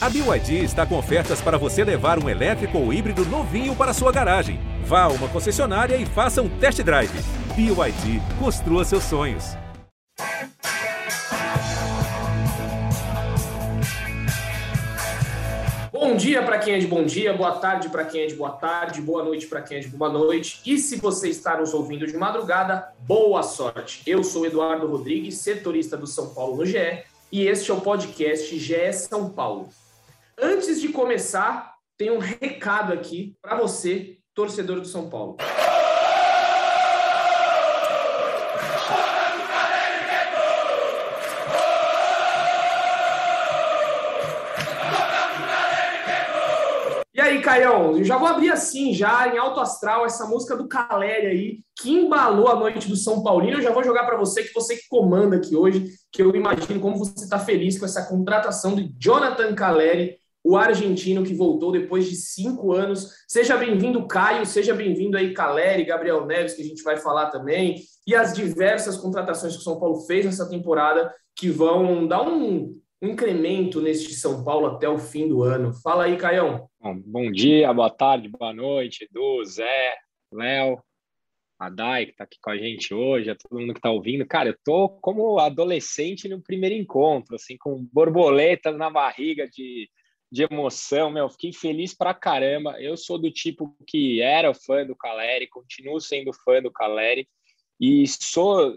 A BYD está com ofertas para você levar um elétrico ou híbrido novinho para sua garagem. Vá a uma concessionária e faça um test drive. BYD, construa seus sonhos. Bom dia para quem é de bom dia, boa tarde para quem é de boa tarde, boa noite para quem é de boa noite. E se você está nos ouvindo de madrugada, boa sorte. Eu sou Eduardo Rodrigues, setorista do São Paulo no GE, e este é o podcast GE São Paulo. Antes de começar, tem um recado aqui para você, torcedor do São Paulo. E aí, Caião, eu já vou abrir assim, já em alto astral, essa música do Caleri aí, que embalou a noite do São Paulino. Eu já vou jogar para você, que você que comanda aqui hoje, que eu imagino como você está feliz com essa contratação de Jonathan Caleri, o argentino que voltou depois de cinco anos. Seja bem-vindo, Caio, seja bem-vindo aí, Caleri, Gabriel Neves, que a gente vai falar também, e as diversas contratações que o São Paulo fez nessa temporada, que vão dar um, um incremento neste São Paulo até o fim do ano. Fala aí, Caião. Bom, bom dia, boa tarde, boa noite, Edu, Zé, Léo, a Dai, que está aqui com a gente hoje, a todo mundo que está ouvindo. Cara, eu tô como adolescente no primeiro encontro, assim, com borboletas na barriga de, de emoção, meu, fiquei feliz pra caramba. Eu sou do tipo que era fã do Caleri, continuo sendo fã do Caleri, e sou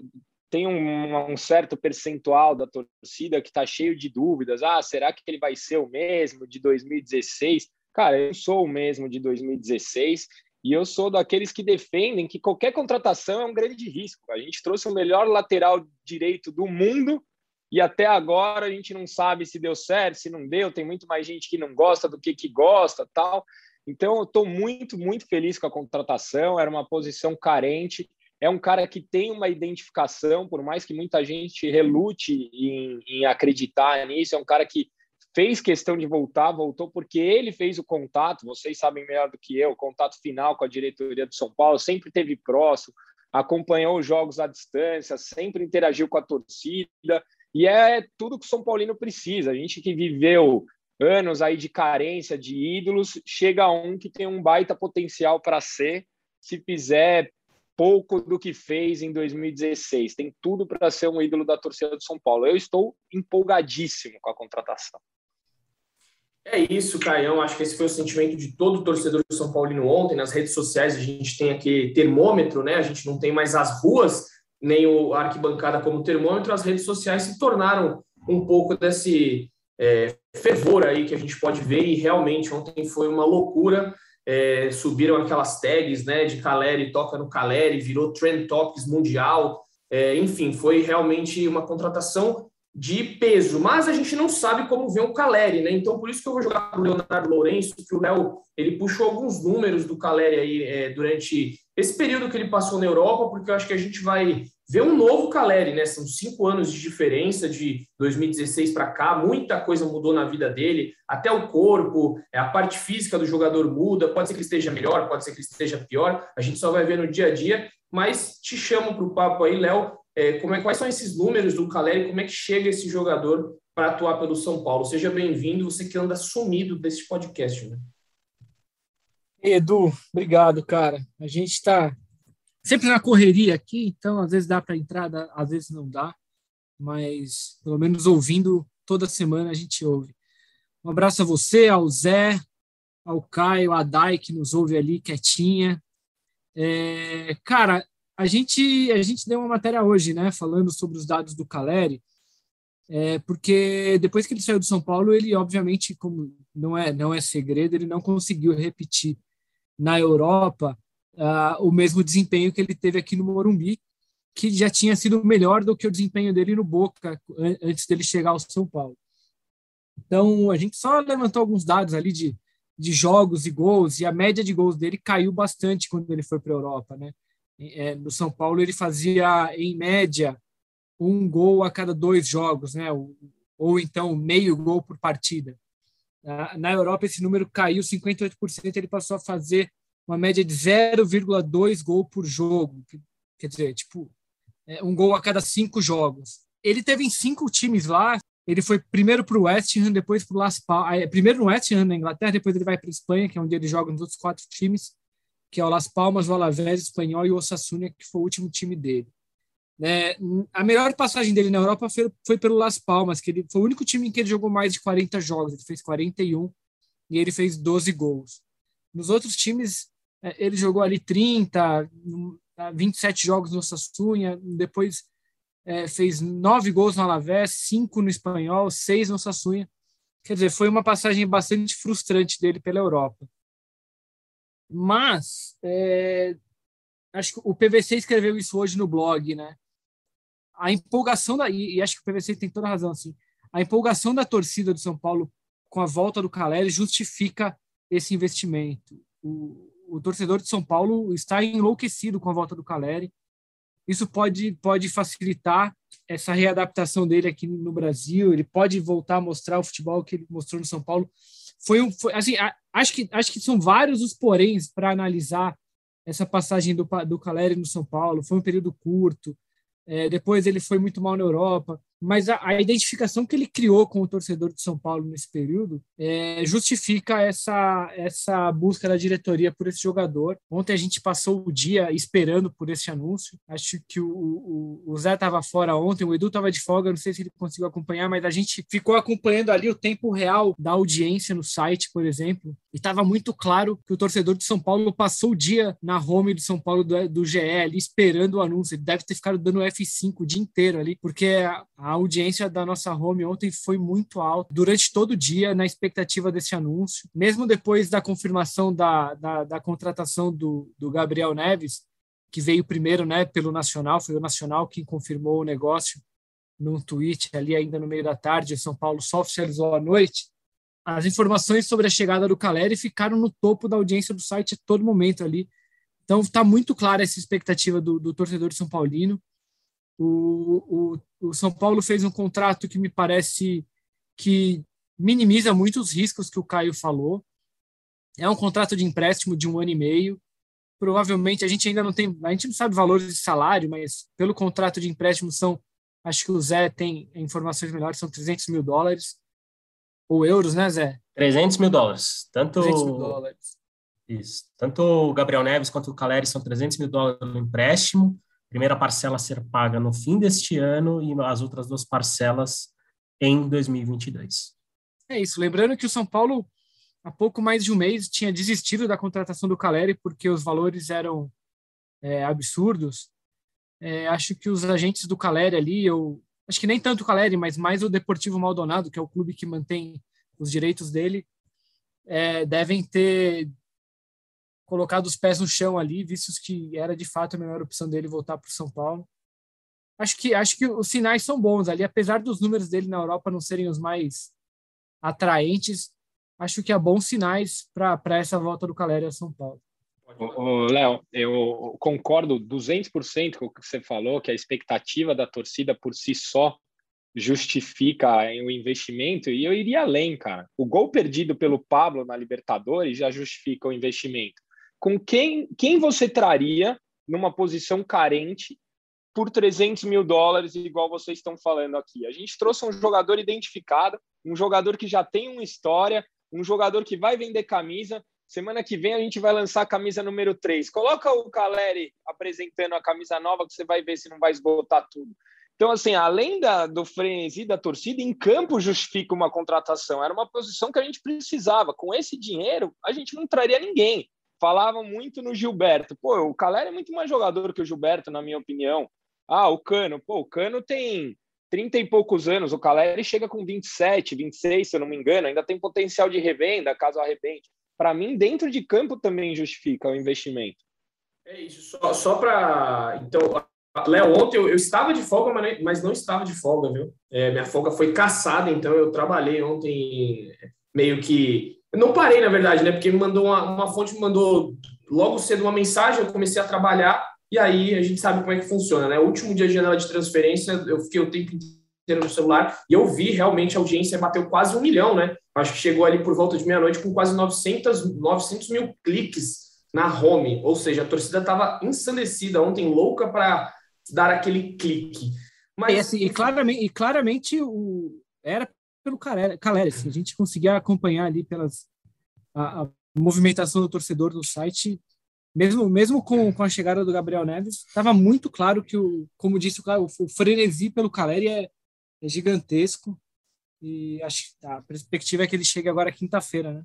tem um, um, certo percentual da torcida que está cheio de dúvidas. Ah, será que ele vai ser o mesmo de 2016? Cara, eu sou o mesmo de 2016 e eu sou daqueles que defendem que qualquer contratação é um grande risco. A gente trouxe o melhor lateral direito do mundo e até agora a gente não sabe se deu certo, se não deu. Tem muito mais gente que não gosta do que que gosta, tal. Então eu estou muito, muito feliz com a contratação. Era uma posição carente é um cara que tem uma identificação, por mais que muita gente relute em, em, acreditar nisso, é um cara que fez questão de voltar, voltou porque ele fez o contato, vocês sabem melhor do que eu, o contato final com a diretoria do São Paulo, sempre teve próximo, acompanhou os jogos à distância, sempre interagiu com a torcida, e é tudo que o São Paulino precisa. A gente que viveu anos aí de carência de ídolos, chega a um que tem um baita potencial para ser, se fizer pouco do que fez em 2016. Tem tudo para ser um ídolo da torcida do São Paulo. Eu estou empolgadíssimo com a contratação. É isso, Caião. Acho que esse foi o sentimento de todo torcedor do São Paulino ontem. Nas redes sociais a gente tem aqui termômetro, né? A gente não tem mais as ruas, nem o arquibancada como termômetro. As redes sociais se tornaram um pouco desse é, fervor aí que a gente pode ver. E realmente ontem foi uma loucura é, subiram aquelas tags né, de Caleri, toca no Caleri, virou Trend Topics mundial. É, enfim, foi realmente uma contratação de peso, mas a gente não sabe como vem o Caleri, né? Então, por isso que eu vou jogar para o Leonardo Lourenço, que o Léo ele puxou alguns números do Caleri aí é, durante esse período que ele passou na Europa, porque eu acho que a gente vai ver um novo Caleri, né? São cinco anos de diferença de 2016 para cá, muita coisa mudou na vida dele, até o corpo, é, a parte física do jogador muda, pode ser que ele esteja melhor, pode ser que ele esteja pior, a gente só vai ver no dia a dia, mas te chamo para o papo aí, Léo, é, como é, quais são esses números do Caleri, como é que chega esse jogador para atuar pelo São Paulo? Seja bem-vindo, você que anda sumido desse podcast, né? Edu, obrigado, cara. A gente está sempre na correria aqui, então às vezes dá para entrar, às vezes não dá, mas pelo menos ouvindo toda semana a gente ouve. Um abraço a você, ao Zé, ao Caio, a Dai que nos ouve ali quietinha. É, cara, a gente a gente deu uma matéria hoje, né, falando sobre os dados do Caleri, é, porque depois que ele saiu do São Paulo, ele obviamente, como não é não é segredo, ele não conseguiu repetir na Europa uh, o mesmo desempenho que ele teve aqui no Morumbi, que já tinha sido melhor do que o desempenho dele no Boca antes dele chegar ao São Paulo. Então, a gente só levantou alguns dados ali de, de jogos e gols, e a média de gols dele caiu bastante quando ele foi para a Europa. Né? É, no São Paulo, ele fazia, em média, um gol a cada dois jogos, né? ou, ou então meio gol por partida. Na Europa, esse número caiu 58%, ele passou a fazer uma média de 0,2 gol por jogo. Quer dizer, tipo, é, um gol a cada cinco jogos. Ele teve em cinco times lá, Ele foi primeiro para o West Ham, depois para o Las Palmas. Primeiro no West Ham, na Inglaterra, depois ele vai para a Espanha, que é onde ele joga nos outros quatro times, que é o Las Palmas, o Alavés, o Espanhol e o Osasuna, que foi o último time dele. É, a melhor passagem dele na Europa foi, foi, pelo Las Palmas, que ele foi o único time em que ele jogou mais de 40 jogos, ele fez 41 e ele fez 12 gols. Nos outros times, é, ele jogou ali 30, 27 jogos no Sassunha, depois é, fez 9 gols no Alavés, 5 no Espanhol, 6 no Sassunha. Quer dizer, foi uma passagem bastante frustrante dele pela Europa. Mas, é, acho que o PVC escreveu isso hoje no blog, né? A empolgação da e, acho que o PVC tem toda a razão assim. A empolgação da torcida do São Paulo com a volta do Caleri justifica esse investimento. O, o torcedor de São Paulo está enlouquecido com a volta do Caleri. Isso pode pode facilitar essa readaptação dele aqui no Brasil. Ele pode voltar a mostrar o futebol que ele mostrou no São Paulo. Foi um foi, assim, acho que acho que são vários os poréns para analisar essa passagem do do Caleri no São Paulo. Foi um período curto é, depois ele foi muito mal na Europa, mas a, a, identificação que ele criou com o torcedor de São Paulo nesse período é, justifica essa, essa busca da diretoria por esse jogador. Ontem a gente passou o dia esperando por esse anúncio. Acho que o, o, o Zé estava fora ontem, o Edu estava de folga, não sei se ele conseguiu acompanhar, mas a gente ficou acompanhando ali o tempo real da audiência no site, por exemplo, e estava muito claro que o torcedor de São Paulo passou o dia na home do São Paulo do, do GE esperando o anúncio. Ele deve ter ficado dando F5 o dia inteiro ali, porque a, a audiência da nossa home ontem foi muito alta durante todo o dia na expectativa desse anúncio. Mesmo depois da confirmação da, da, da contratação do, do Gabriel Neves, que veio primeiro né, pelo Nacional, foi o Nacional quem confirmou o negócio num tweet ali ainda no meio da tarde, o São Paulo só oficializou à noite as informações sobre a chegada do Caleri ficaram no topo da audiência do site a todo momento ali. Então está muito clara essa expectativa do, do torcedor São Paulino. O, o, o, São Paulo fez um contrato que me parece que minimiza muito os riscos que o Caio falou. É um contrato de empréstimo de um ano e meio. Provavelmente a gente ainda não tem, a gente não sabe valores de salário, mas pelo contrato de empréstimo são, acho que o Zé tem informações melhores, são 300 mil dólares ou euros, né, Zé? 300 mil dólares. Tanto, 300 mil dólares. Isso. Tanto o Gabriel Neves quanto o Caleri são 300 mil dólares no empréstimo. Primeira parcela a ser paga no fim deste ano e as outras duas parcelas em 2022. É isso. Lembrando que o São Paulo, há pouco mais de um mês, tinha desistido da contratação do Caleri porque os valores eram é, absurdos. É, acho que os agentes do Caleri ali, eu acho que nem tanto o Caleri, mas mais o Deportivo Maldonado, que é o clube que mantém os direitos dele, é, devem ter colocado os pés no chão ali, vistos que era de fato a melhor opção dele voltar para o São Paulo. Acho que acho que os sinais são bons ali, apesar dos números dele na Europa não serem os mais atraentes. Acho que há bons sinais para essa volta do Caleri a São Paulo. Léo, eu concordo 200% com o que você falou, que a expectativa da torcida por si só justifica o investimento, e eu iria além, cara. O gol perdido pelo Pablo na Libertadores já justifica o investimento. Com quem, quem você traria numa posição carente por 300 mil dólares, igual vocês estão falando aqui? A gente trouxe um jogador identificado, um jogador que já tem uma história, um jogador que vai vender camisa, Semana que vem a gente vai lançar a camisa número 3. Coloca o Caleri apresentando a camisa nova que você vai ver se não vai esgotar tudo. Então, assim, além da, do frenesi da torcida, em campo justifica uma contratação. Era uma posição que a gente precisava. Com esse dinheiro, a gente não traria ninguém. Falavam muito no Gilberto. Pô, o Caleri é muito mais jogador que o Gilberto, na minha opinião. Ah, o Cano. Pô, o Cano tem 30 e poucos anos. O Caleri chega com 27, 26, se eu não me engano. Ainda tem potencial de revenda, caso arrebente para mim, dentro de campo também justifica o investimento. É isso, só, só para. Então, Léo, ontem eu, eu, estava de folga, mas não estava de folga, viu? É, minha folga foi caçada, então eu trabalhei ontem meio que. Eu não parei, na verdade, né? Porque me mandou uma, uma fonte, me mandou logo cedo uma mensagem, eu comecei a trabalhar, e aí a gente sabe como é que funciona, né? O último dia de janela de transferência, eu fiquei o tempo inteiro no celular, e eu vi realmente a audiência bateu quase um milhão, né? acho que chegou ali por volta de meia-noite com quase 900, 900 mil cliques na home, ou seja, a torcida estava ensandecida ontem, louca para dar aquele clique. Mas... E, assim, e claramente, e claramente o, era pelo Caleri, assim, a gente conseguia acompanhar ali pelas a, a, movimentação do torcedor no site, mesmo mesmo com, com a chegada do Gabriel Neves, estava muito claro que o, como disse o, o frenesi pelo Caleri é, é gigantesco e acho a perspectiva é que ele chegue agora quinta-feira, né?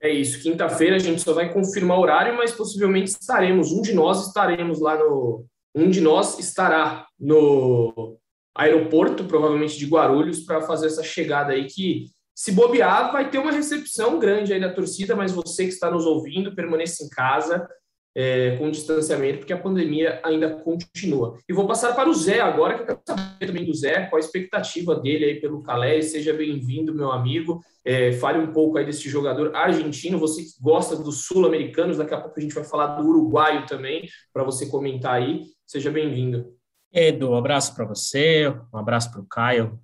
É isso, quinta-feira a gente só vai confirmar o horário, mas possivelmente estaremos, um de nós estaremos lá no. Um de nós estará no aeroporto, provavelmente de Guarulhos, para fazer essa chegada aí que, se bobear, vai ter uma recepção grande aí da torcida, mas você que está nos ouvindo, permaneça em casa, é, com distanciamento, porque a pandemia ainda continua. E vou passar para o Zé agora, que eu quero saber também do Zé, qual a expectativa dele aí pelo Caleri. Seja bem-vindo, meu amigo. É, fale um pouco aí desse jogador argentino, você que gosta dos sul-americanos, daqui a pouco a gente vai falar do uruguaio também, para você comentar aí. Seja bem-vindo. Edu, um abraço para você, um abraço para o Caio,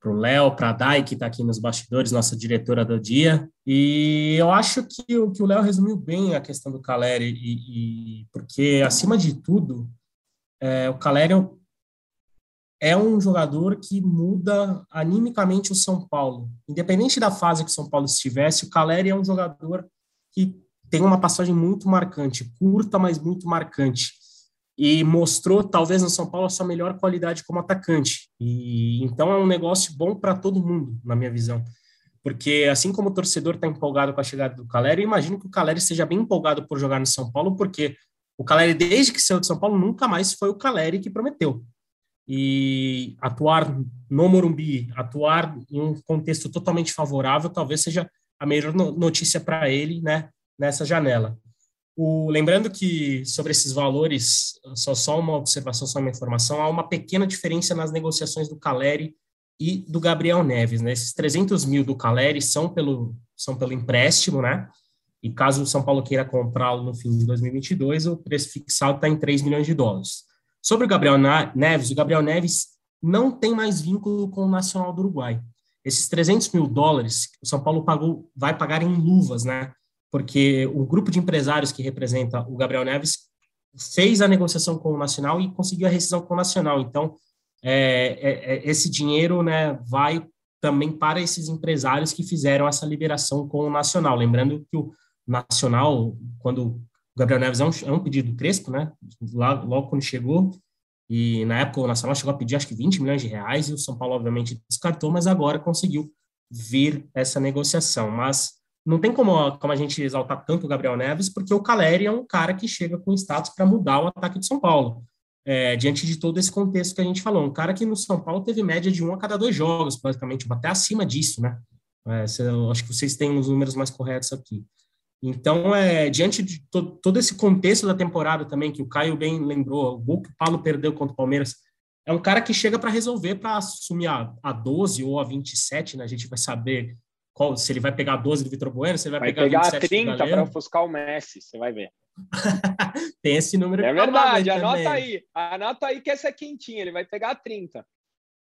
para o Léo, para a Dai, que está aqui nos bastidores, nossa diretora do dia. E eu acho que, o, que o Léo resumiu bem a questão do Caleri, e, e porque, acima de tudo, é, o Caleri é um jogador que muda animicamente o São Paulo. Independente da fase que o São Paulo estivesse, o Caleri é um jogador que tem uma passagem muito marcante, curta, mas muito marcante e mostrou, talvez no São Paulo, a sua melhor qualidade como atacante. E então é um negócio bom para todo mundo, na minha visão. Porque assim como o torcedor está empolgado com a chegada do Caleri, eu imagino que o Caleri esteja bem empolgado por jogar no São Paulo, porque o Caleri, desde que saiu de São Paulo, nunca mais foi o Caleri que prometeu. E atuar no Morumbi, atuar em um contexto totalmente favorável, talvez seja a melhor notícia para ele, né, nessa janela. O, lembrando que sobre esses valores, só, só uma observação, só uma informação, há uma pequena diferença nas negociações do Caleri e do Gabriel Neves. Né? Esses 300 mil do Caleri são pelo, são pelo empréstimo, né? E caso o São Paulo queira comprá-lo no fim de 2022, o preço fixado está em 3 milhões de dólares. Sobre o Gabriel Neves, o Gabriel Neves não tem mais vínculo com o Nacional do Uruguai. Esses 300 mil dólares, o São Paulo pagou, vai pagar em luvas, né? Porque o grupo de empresários que representa o Gabriel Neves fez a negociação com o Nacional e conseguiu a rescisão com o Nacional. Então, é, é, é, esse dinheiro né, vai também para esses empresários que fizeram essa liberação com o Nacional. Lembrando que o Nacional, quando o Gabriel Neves é um, é um pedido crespo, né, lá, logo quando chegou, e na época o Nacional chegou a pedir acho que 20 milhões de reais, e o São Paulo obviamente descartou, mas agora conseguiu vir essa negociação. Mas não tem como, como a gente exaltar tanto o Gabriel Neves, porque o Caleri é um cara que chega com status para mudar o ataque de São Paulo. É, diante de todo esse contexto que a gente falou. Um cara que no São Paulo teve média de um a cada dois jogos, basicamente, até acima disso, né? É, acho que vocês têm os números mais corretos aqui. Então, é, diante de to, todo esse contexto da temporada também, que o Caio bem lembrou, o gol que o Paulo perdeu contra o Palmeiras, é um cara que chega para resolver, para assumir a, a 12 ou a 27, né? A gente vai saber qual, se ele vai pegar 12 do Vitor Bueno, se ele vai, vai pegar, pegar 30 para ofuscar o Messi, você vai ver. Tem esse número. É verdade, anota aí. Anota aí que essa é quentinha, ele vai pegar 30.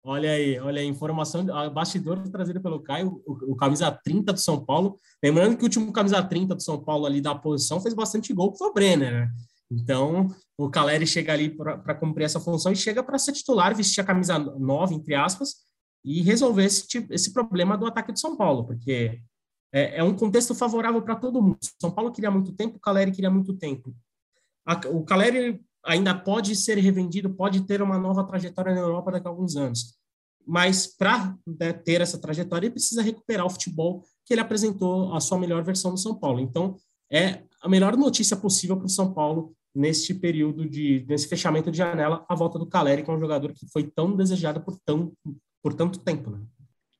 Olha aí, olha aí, informação, bastidor trazida pelo Caio, o, o, camisa 30 do São Paulo. Lembrando que o último camisa 30 do São Paulo ali da posição fez bastante gol, que foi o Brenner, né? Então, o Caleri chega ali para cumprir essa função e chega para ser titular, vestir a camisa 9, entre aspas, e resolver esse, tipo, esse problema do ataque de São Paulo, porque é, é um contexto favorável para todo mundo. São Paulo queria muito tempo, o Caleri queria muito tempo. A, o Caleri ainda pode ser revendido, pode ter uma nova trajetória na Europa daqui a alguns anos. Mas para né, ter essa trajetória, ele precisa recuperar o futebol que ele apresentou a sua melhor versão no São Paulo. Então, é a melhor notícia possível para o São Paulo neste período de nesse fechamento de janela, a volta do Caleri, que é um jogador que foi tão desejado por tão por tanto tempo, né?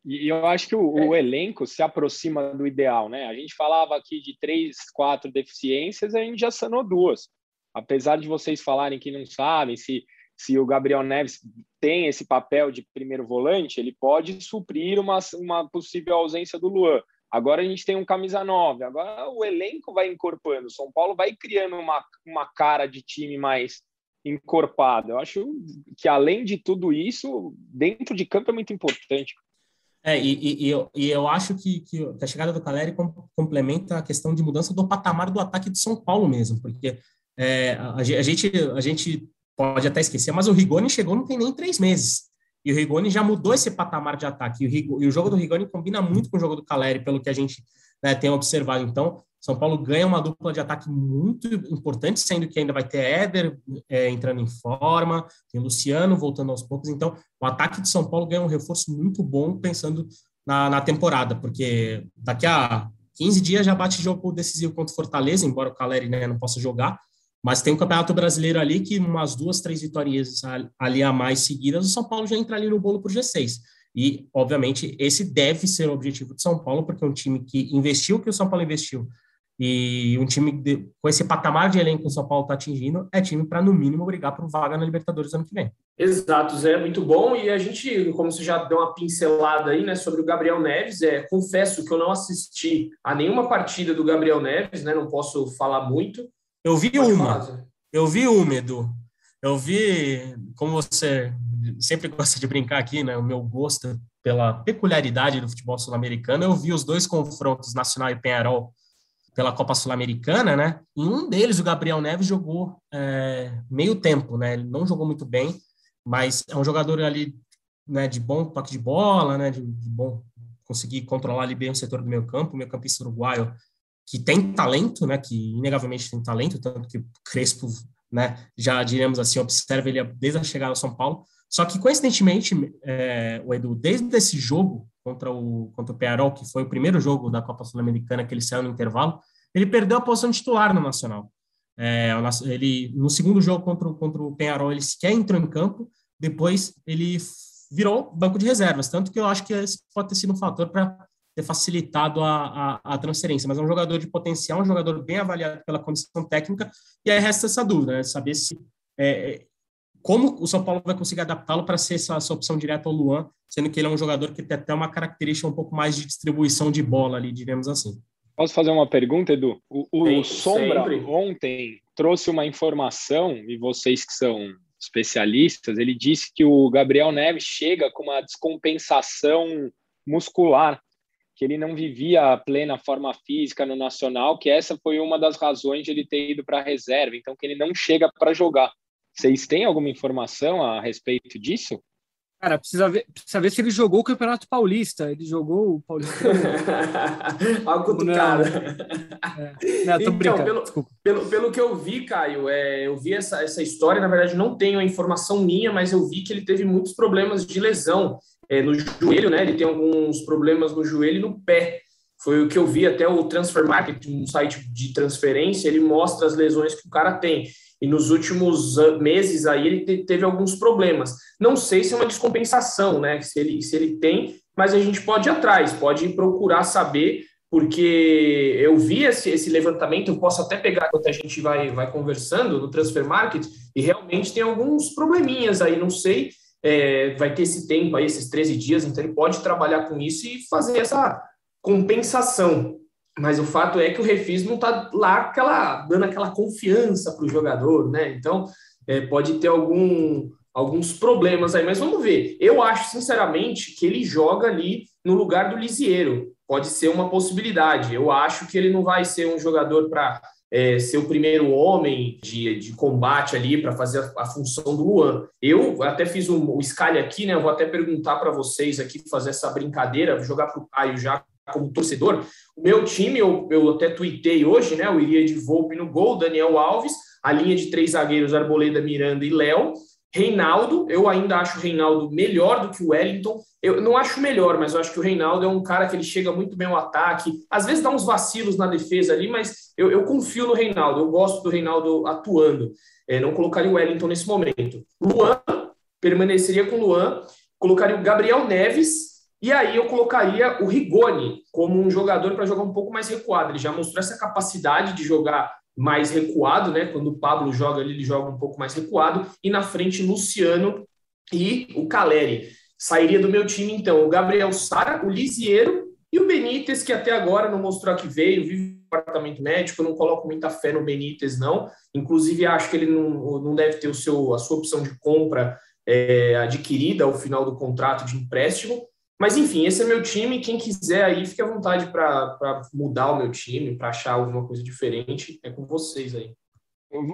E eu acho que o, o, é. elenco se aproxima do ideal, né? A gente falava aqui de três, quatro deficiências, a gente já sanou duas. Apesar de vocês falarem que não sabem se, se o Gabriel Neves tem esse papel de primeiro volante, ele pode suprir uma, uma possível ausência do Luan. Agora a gente tem um camisa 9, agora o elenco vai incorporando. O São Paulo vai criando uma, uma cara de time mais encorpado. Eu acho que, além de tudo isso, dentro de campo é muito importante. É, e, e, e, eu, e eu acho que, que, a chegada do Caleri complementa a questão de mudança do patamar do ataque de São Paulo mesmo, porque é, a, a, gente, a gente pode até esquecer, mas o Rigoni chegou não tem nem três meses. E o Rigoni já mudou esse patamar de ataque. E o, Rigoni, e o jogo do Rigoni combina muito com o jogo do Caleri, pelo que a gente né, tem observado. Então, São Paulo ganha uma dupla de ataque muito importante, sendo que ainda vai ter Éder é, entrando em forma, tem Luciano voltando aos poucos. Então, o ataque de São Paulo ganha um reforço muito bom pensando na, na temporada, porque daqui a 15 dias já bate jogo decisivo contra o Fortaleza, embora o Caleri né, não possa jogar. Mas tem o Campeonato Brasileiro ali que umas duas, três vitórias ali a mais seguidas, o São Paulo já entra ali no bolo o G6. E, obviamente, esse deve ser o objetivo de São Paulo, porque é um time que investiu o que o São Paulo investiu e um time de, com esse patamar de elenco que o São Paulo está atingindo é time para, no mínimo, brigar por vaga na Libertadores ano que vem. Exato, Zé, muito bom. E a gente, como você já deu uma pincelada aí, né, sobre o Gabriel Neves, é, confesso que eu não assisti a nenhuma partida do Gabriel Neves, né, não posso falar muito. Eu vi Pode uma, falar, eu vi uma, Edu. Eu vi, como você sempre gosta de brincar aqui, né? O meu gosto pela peculiaridade do futebol sul-americano. Eu vi os dois confrontos, Nacional e Penharol, pela Copa Sul-Americana, né? Em um deles, o Gabriel Neves jogou é, meio tempo, né? Ele não jogou muito bem, mas é um jogador ali, né? De bom toque de bola, né? De, de bom conseguir controlar ali bem o setor do meio campo, o meio campista uruguaio que tem talento, né? Que inegavelmente tem talento, tanto que Crespo, né? Já diremos assim, observa ele desde a chegada ao São Paulo. Só que, coincidentemente, é, o Edu, desde esse jogo contra o, contra o Pearol, que foi o primeiro jogo da Copa Sul-Americana que ele saiu no intervalo, ele perdeu a posição titular no Nacional. É, ele, no segundo jogo contra, contra o Penharol, ele sequer entrou em campo, depois ele virou banco de reservas, tanto que eu acho que esse pode ter sido um fator para ter facilitado a, a, a, transferência, mas é um jogador de potencial, um jogador bem avaliado pela comissão técnica, e aí resta essa dúvida, né, saber se é, como o São Paulo vai conseguir adaptá-lo para ser essa, essa, opção direta ao Luan, sendo que ele é um jogador que tem até uma característica um pouco mais de distribuição de bola ali, diremos assim. Posso fazer uma pergunta, Edu? O, o Sombra sempre. ontem trouxe uma informação, e vocês que são especialistas, ele disse que o Gabriel Neves chega com uma descompensação muscular, que ele não vivia a plena forma física no Nacional, que essa foi uma das razões de ele ter ido para a reserva, então que ele não chega para jogar. Vocês têm alguma informação a respeito disso? Cara, precisa ver, precisa ver se ele jogou o Campeonato Paulista. Ele jogou o Paulista. Algo do cara. É. Não, então, pelo, pelo, pelo, que eu vi, Caio, é, eu vi essa, essa história. Na verdade, não tenho a informação minha, mas eu vi que ele teve muitos problemas de lesão é, no joelho, né? Ele tem alguns problemas no joelho e no pé. Foi o que eu vi até o Transfer Market, um site de transferência, ele mostra as lesões que o cara tem e nos últimos meses aí ele teve alguns problemas. Não sei se é uma descompensação, né? Se ele, se ele tem, mas a gente pode ir atrás, pode procurar saber, porque eu vi esse, esse levantamento, eu posso até pegar enquanto a gente vai, vai conversando no Transfer Market, e realmente tem alguns probleminhas aí, não sei. É, vai ter esse tempo aí, esses 13 dias, então ele pode trabalhar com isso e fazer essa compensação. Mas o fato é que o Refis não está lá aquela, dando aquela confiança para o jogador, né? Então, é, pode ter algum, alguns problemas aí, mas vamos ver. Eu acho, sinceramente, que ele joga ali no lugar do Lisieiro. Pode ser uma possibilidade. Eu acho que ele não vai ser um jogador para é, ser o primeiro homem de, de combate ali para fazer a, a, função do Luan. Eu até fiz um, o Scali aqui, né? Eu vou até perguntar para vocês aqui, fazer essa brincadeira, jogar para o Caio já como torcedor, o meu time, eu, eu até tuitei hoje, né? Eu iria de Volpe no gol, Daniel Alves, a linha de três zagueiros, Arboleda, Miranda e Léo. Reinaldo, eu ainda acho o Reinaldo melhor do que o Wellington. Eu não acho melhor, mas eu acho que o Reinaldo é um cara que ele chega muito bem ao ataque. Às vezes dá uns vacilos na defesa ali, mas eu, eu confio no Reinaldo. Eu gosto do Reinaldo atuando. É, não colocaria o Wellington nesse momento. Luan, permaneceria com o Luan. Colocaria o Gabriel Neves e aí eu colocaria o Rigoni como um jogador para jogar um pouco mais recuado. Ele já mostrou essa capacidade de jogar mais recuado, né? Quando o Pablo joga ele joga um pouco mais recuado. E na frente, Luciano e o Caleri. Sairia do meu time, então, o Gabriel Sara, o Lisiero e o Benítez, que até agora não mostrou que veio, vive no departamento médico, não coloco muita fé no Benítez, não. Inclusive, acho que ele não, não deve ter o seu, a sua opção de compra é, adquirida ao final do contrato de empréstimo. Mas enfim, esse é meu time. Quem quiser aí, fique à vontade para mudar o meu time, para achar alguma coisa diferente. É com vocês aí.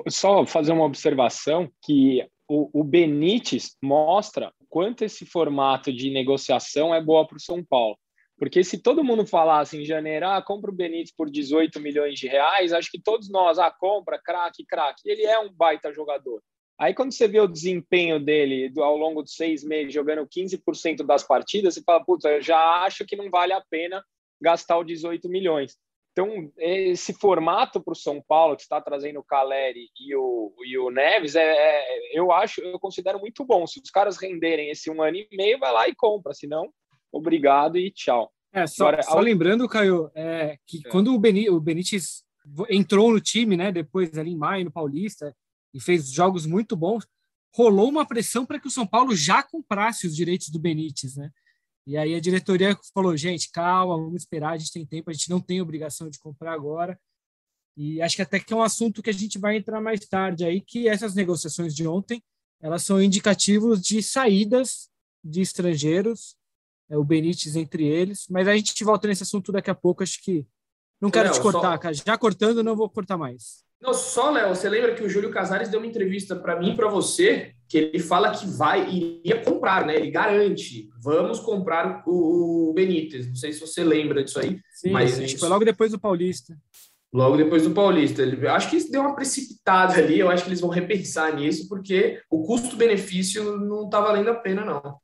Só fazer uma observação que o, o Benítez mostra quanto esse formato de negociação é boa para o São Paulo. Porque se todo mundo falasse em janeiro, ah, compra o Benítez por 18 milhões de reais, acho que todos nós, ah, compra, craque, craque. Ele é um baita jogador. Aí quando você vê o desempenho dele ao longo de seis meses, jogando 15% das partidas, você fala, puta, eu já acho que não vale a pena gastar os 18 milhões. Então, esse formato para o São Paulo, que está trazendo o Caleri e o, e o Neves, é, é, eu acho, eu considero muito bom. Se os caras renderem esse um ano e meio, vai lá e compra, senão obrigado e tchau. É, só, Agora, só ao... lembrando, Caio, é, que é. quando o, Beni, o Benítez entrou no time, né, depois ali em maio, no Paulista, e fez jogos muito bons, rolou uma pressão para que o São Paulo já comprasse os direitos do Benítez, né? E aí a diretoria falou, gente, calma, vamos esperar, a gente tem tempo, a gente não tem obrigação de comprar agora. E acho que até que é um assunto que a gente vai entrar mais tarde aí, que essas negociações de ontem, elas são indicativos de saídas de estrangeiros é, o Benítez entre eles. Mas a gente volta nesse assunto daqui a pouco. Acho que não quero Léo, te cortar, só... cara. Já cortando, não vou cortar mais. Não, só, Léo, você lembra que o Júlio Casares deu uma entrevista para mim e para você, que ele fala que vai, iria comprar, né? Ele garante, vamos comprar o, Benítez. Não sei se você lembra disso aí. Sim, mas sim, foi logo depois do Paulista. Logo depois do Paulista. Ele, acho que deu uma precipitada ali, eu acho que eles vão repensar nisso, porque o custo-benefício não está valendo a pena, não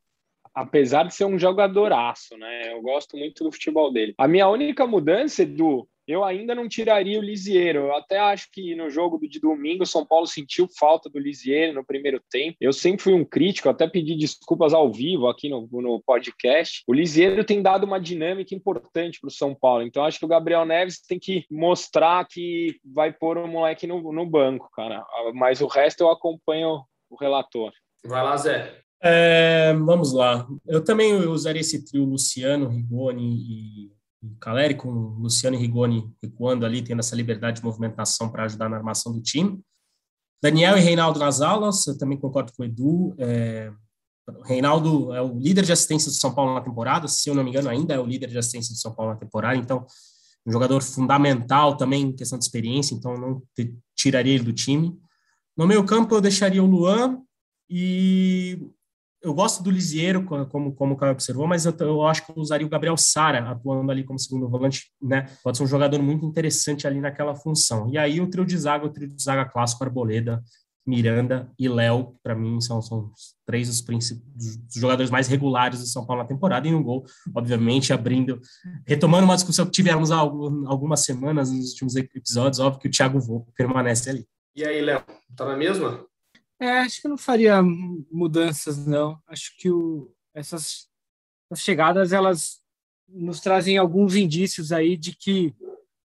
apesar de ser um jogadoraço, né? Eu gosto muito do futebol dele. A minha única mudança, Edu, eu ainda não tiraria o Lisieiro. Eu até acho que no jogo de domingo, o São Paulo sentiu falta do Lisieiro no primeiro tempo. Eu sempre fui um crítico, até pedi desculpas ao vivo aqui no, no podcast. O Lisieiro tem dado uma dinâmica importante para o São Paulo. Então, acho que o Gabriel Neves tem que mostrar que vai pôr o moleque no, no banco, cara. Mas o resto eu acompanho o relator. Vai lá, Zé. É, vamos lá. Eu também usaria esse trio Luciano, Rigoni e, e Caleri, com Luciano e Rigoni recuando ali, tendo essa liberdade de movimentação para ajudar na armação do time. Daniel e Reinaldo nas aulas, eu também concordo com o Edu. É, Reinaldo é o líder de assistência do São Paulo na temporada, se eu não me engano, ainda é o líder de assistência do São Paulo na temporada, então um jogador fundamental também em questão de experiência, então não tiraria ele do time. No meio campo eu deixaria o Luan e eu gosto do Lisieiro, como, como o Caio observou, mas eu, eu, acho que eu usaria o Gabriel Sara atuando ali como segundo volante, né? Pode ser um jogador muito interessante ali naquela função. E aí o trio de zaga, o trio de zaga clássico, Arboleda, Miranda e Léo, para mim, são, são três dos, dos jogadores mais regulares do São Paulo na temporada. E um gol, obviamente, abrindo, retomando uma discussão que tivemos há algumas semanas nos últimos episódios, óbvio que o Thiago Volpe permanece ali. E aí, Léo, tá na mesma? É, acho que não faria mudanças, não. Acho que o, essas, chegadas elas nos trazem alguns indícios aí de que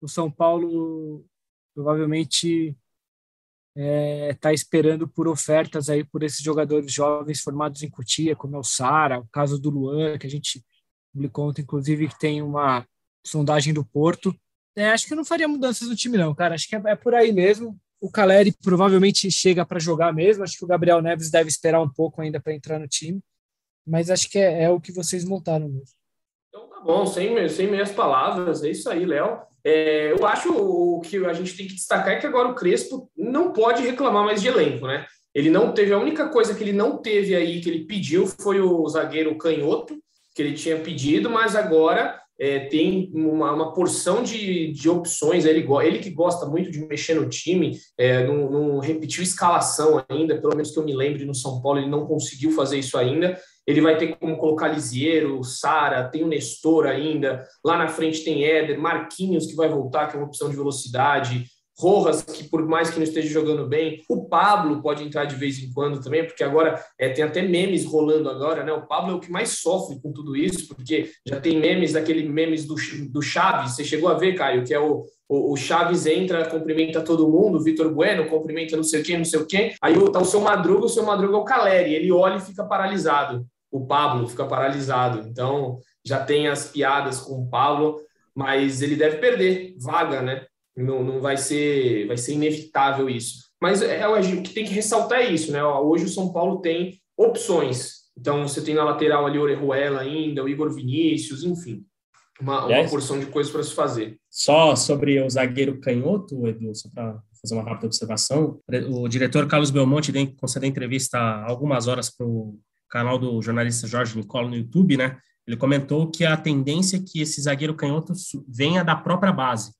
o São Paulo provavelmente está é, tá esperando por ofertas aí por esses jogadores jovens formados em Cotia, como é o Sara, o caso do Luan, que a gente publicou ontem, inclusive, que tem uma sondagem do Porto. É, acho que não faria mudanças no time, não, cara. Acho que é, é por aí mesmo. O Caleri provavelmente chega para jogar mesmo. Acho que o Gabriel Neves deve esperar um pouco ainda para entrar no time. Mas acho que é, é, o que vocês montaram mesmo. Então tá bom, sem, sem meias palavras. É isso aí, Léo. É, eu acho o que a gente tem que destacar é que agora o Crespo não pode reclamar mais de elenco, né? Ele não teve, a única coisa que ele não teve aí, que ele pediu, foi o zagueiro canhoto, que ele tinha pedido, mas agora é, tem uma, uma, porção de, de opções. Ele, ele que gosta muito de mexer no time, é, não, não, repetiu escalação ainda, pelo menos que eu me lembre no São Paulo, ele não conseguiu fazer isso ainda. Ele vai ter como colocar Lisieiro, Sara, tem o Nestor ainda. Lá na frente tem Éder, Marquinhos, que vai voltar, que é uma opção de velocidade. Rojas, que por mais que não esteja jogando bem, o Pablo pode entrar de vez em quando também, porque agora é, tem até memes rolando agora, né? O Pablo é o que mais sofre com tudo isso, porque já tem memes daquele memes do, do Chaves, você chegou a ver, Caio, que é o, o, o Chaves entra, cumprimenta todo mundo, Vitor Bueno cumprimenta não sei quê, não sei quê, aí tá o seu Madruga, o seu Madruga é o Caleri, ele olha e fica paralisado, o Pablo fica paralisado, então já tem as piadas com o Pablo, mas ele deve perder vaga, né? Não, não vai ser vai ser inevitável isso. Mas é, é, o que tem que ressaltar é isso, né? Hoje o São Paulo tem opções. Então você tem na lateral ali o Orejuela ainda, o Igor Vinícius, enfim, uma, uma porção de coisas para se fazer. Só sobre o zagueiro canhoto, Edu, só para fazer uma rápida observação, o diretor Carlos Belmonte concedeu entrevista há algumas horas para o canal do jornalista Jorge Nicola no YouTube, né? Ele comentou que a tendência é que esse zagueiro canhoto venha da própria base,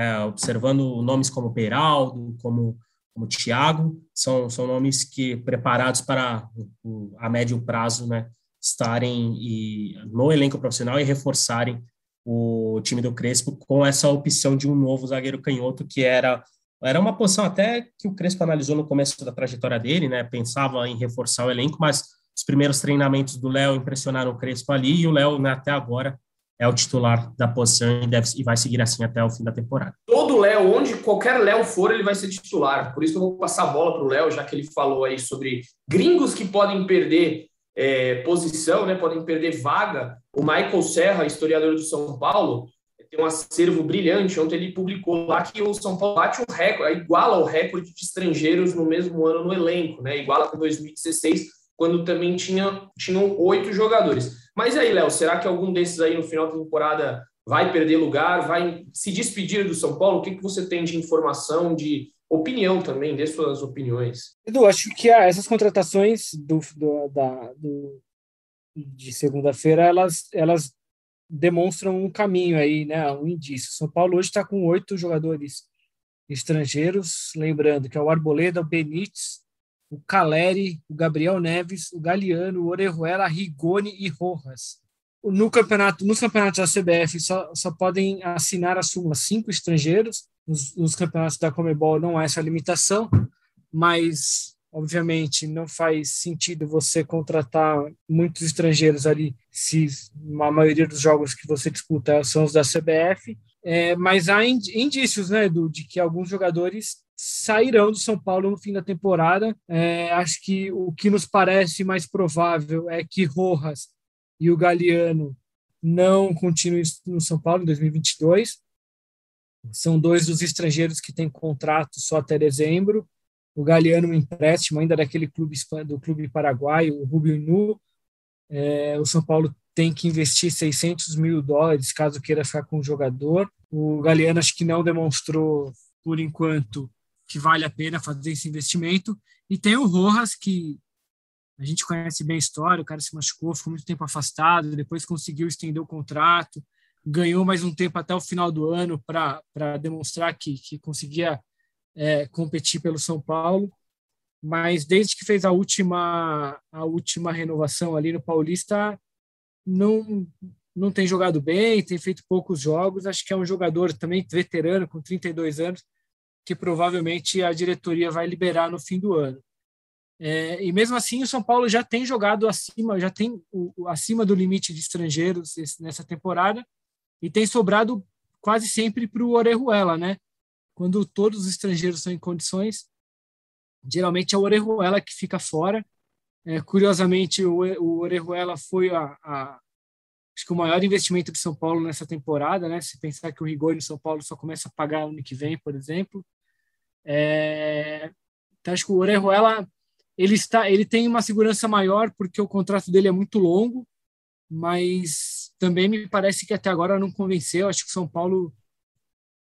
né? observando nomes como Peraldo, como, como Thiago, são, são nomes que preparados para o, a médio prazo né? estarem e, no elenco profissional e reforçarem o time do Crespo com essa opção de um novo zagueiro canhoto, que era, era uma posição até que o Crespo analisou no começo da trajetória dele, né? pensava em reforçar o elenco, mas os primeiros treinamentos do Léo impressionaram o Crespo ali, e o Léo, né, até agora, é o titular da posição e, deve, e vai seguir assim até o fim da temporada. Todo Léo, onde qualquer Léo for, ele vai ser titular. Por isso eu vou passar a bola para o Léo, já que ele falou aí sobre gringos que podem perder é, posição, né, podem perder vaga. O Michael Serra, historiador do São Paulo, tem um acervo brilhante. Ontem ele publicou lá que o São Paulo bate um recorde, iguala o recorde de estrangeiros no mesmo ano no elenco, né? Iguala com 2016, quando também tinha, tinham oito jogadores. Mas aí, Léo, será que algum desses aí no final da temporada vai perder lugar, vai se despedir do São Paulo? O que, que você tem de informação, de opinião também, dê suas opiniões? Edu, acho que essas contratações do, do, da, do de segunda-feira, elas, elas demonstram um caminho aí, né, um indício. São Paulo hoje está com oito jogadores estrangeiros, lembrando que é o Arboleda, o Benítez, o Caleri, o Gabriel Neves, o Galeano, o Orejuela, Rigoni e Rojas. No campeonato, nos campeonatos da CBF só, só podem assinar a súmula cinco estrangeiros. Nos, nos campeonatos da Comebol não há essa limitação, mas obviamente não faz sentido você contratar muitos estrangeiros ali se a maioria dos jogos que você disputa são os da CBF. É, mas há indícios, né, Edu, de que alguns jogadores sairão do São Paulo no fim da temporada. É, acho que o que nos parece mais provável é que Rojas e o Galeano não continuem no São Paulo em 2022. São dois dos estrangeiros que têm contrato só até dezembro. O Galeano, um empréstimo ainda daquele clube do clube paraguaio, o Rubio Nu. É, o São Paulo tem que investir 600 mil dólares caso queira ficar com o jogador. O Galeano acho que não demonstrou, por enquanto, que vale a pena fazer esse investimento. E tem o Rojas, que a gente conhece bem a história, o cara se machucou, ficou muito tempo afastado, depois conseguiu estender o contrato, ganhou mais um tempo até o final do ano para demonstrar que, que conseguia é, competir pelo São Paulo. Mas desde que fez a última, a última renovação ali no Paulista, não, não tem jogado bem, tem feito poucos jogos. Acho que é um jogador também veterano, com 32 anos, que provavelmente a diretoria vai liberar no fim do ano. É, e mesmo assim, o São Paulo já tem jogado acima, já tem o, acima do limite de estrangeiros nessa temporada e tem sobrado quase sempre para o Orejuela, né? Quando todos os estrangeiros estão em condições, geralmente é o Orejuela que fica fora. É, curiosamente, o, o Orejuela foi a, a, acho que o maior investimento de São Paulo nessa temporada, né? Se pensar que o Rigor no São Paulo só começa a pagar ano que vem, por exemplo. É, então, acho que o Orejuela ele está, ele tem uma segurança maior porque o contrato dele é muito longo, mas também me parece que até agora não convenceu. Acho que o São Paulo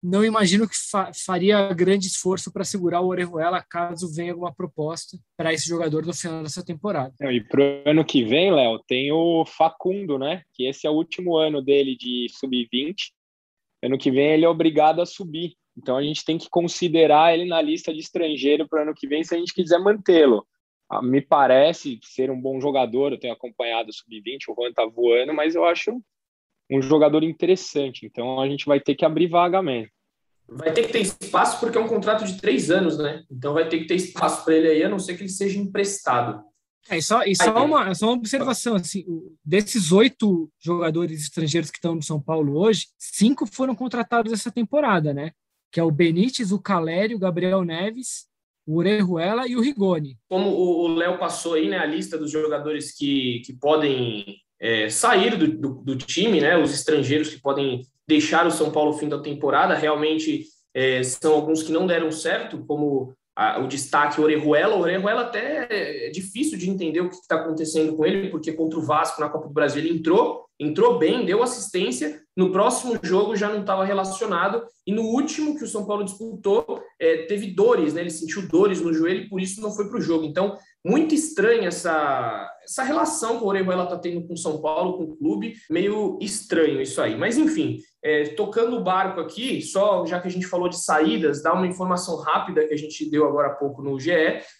não imagino que fa faria grande esforço para segurar o Orejuela caso venha alguma proposta para esse jogador no final dessa temporada. E para o ano que vem, Léo, tem o Facundo, né? Que esse é o último ano dele de sub-20. Ano que vem ele é obrigado a subir. Então a gente tem que considerar ele na lista de estrangeiro para o ano que vem se a gente quiser mantê-lo. Ah, me parece ser um bom jogador, eu tenho acompanhado o sub-20, o Juan tá voando, mas eu acho um jogador interessante. Então a gente vai ter que abrir vaga mesmo. Vai ter que ter espaço porque é um contrato de três anos, né? Então vai ter que ter espaço para ele aí, a não ser que ele seja emprestado. É, e só, e só, uma, só uma observação, assim, desses oito jogadores estrangeiros que estão no São Paulo hoje, cinco foram contratados essa temporada, né? Que é o Benítez, o Caleri, o Gabriel Neves, o Orejuela e o Rigoni. Como o Léo passou aí, né, a lista dos jogadores que, que podem é, sair do, do, do, time, né, os estrangeiros que podem deixar o São Paulo no fim da temporada, realmente é, são alguns que não deram certo, como o destaque Orejuela. O Orejuela até é difícil de entender o que está acontecendo com ele, porque contra o Vasco na Copa do Brasil ele entrou, entrou bem, deu assistência, no próximo jogo já não estava relacionado, e no último que o São Paulo disputou, é, teve dores, né? ele sentiu dores no joelho e por isso não foi para o jogo. Então, muito estranha essa, essa relação que o Orejuela está tendo com o São Paulo, com o clube, meio estranho isso aí. Mas enfim, é, tocando o barco aqui, só já que a gente falou de saídas, dá uma informação rápida que a gente deu agora há pouco no GE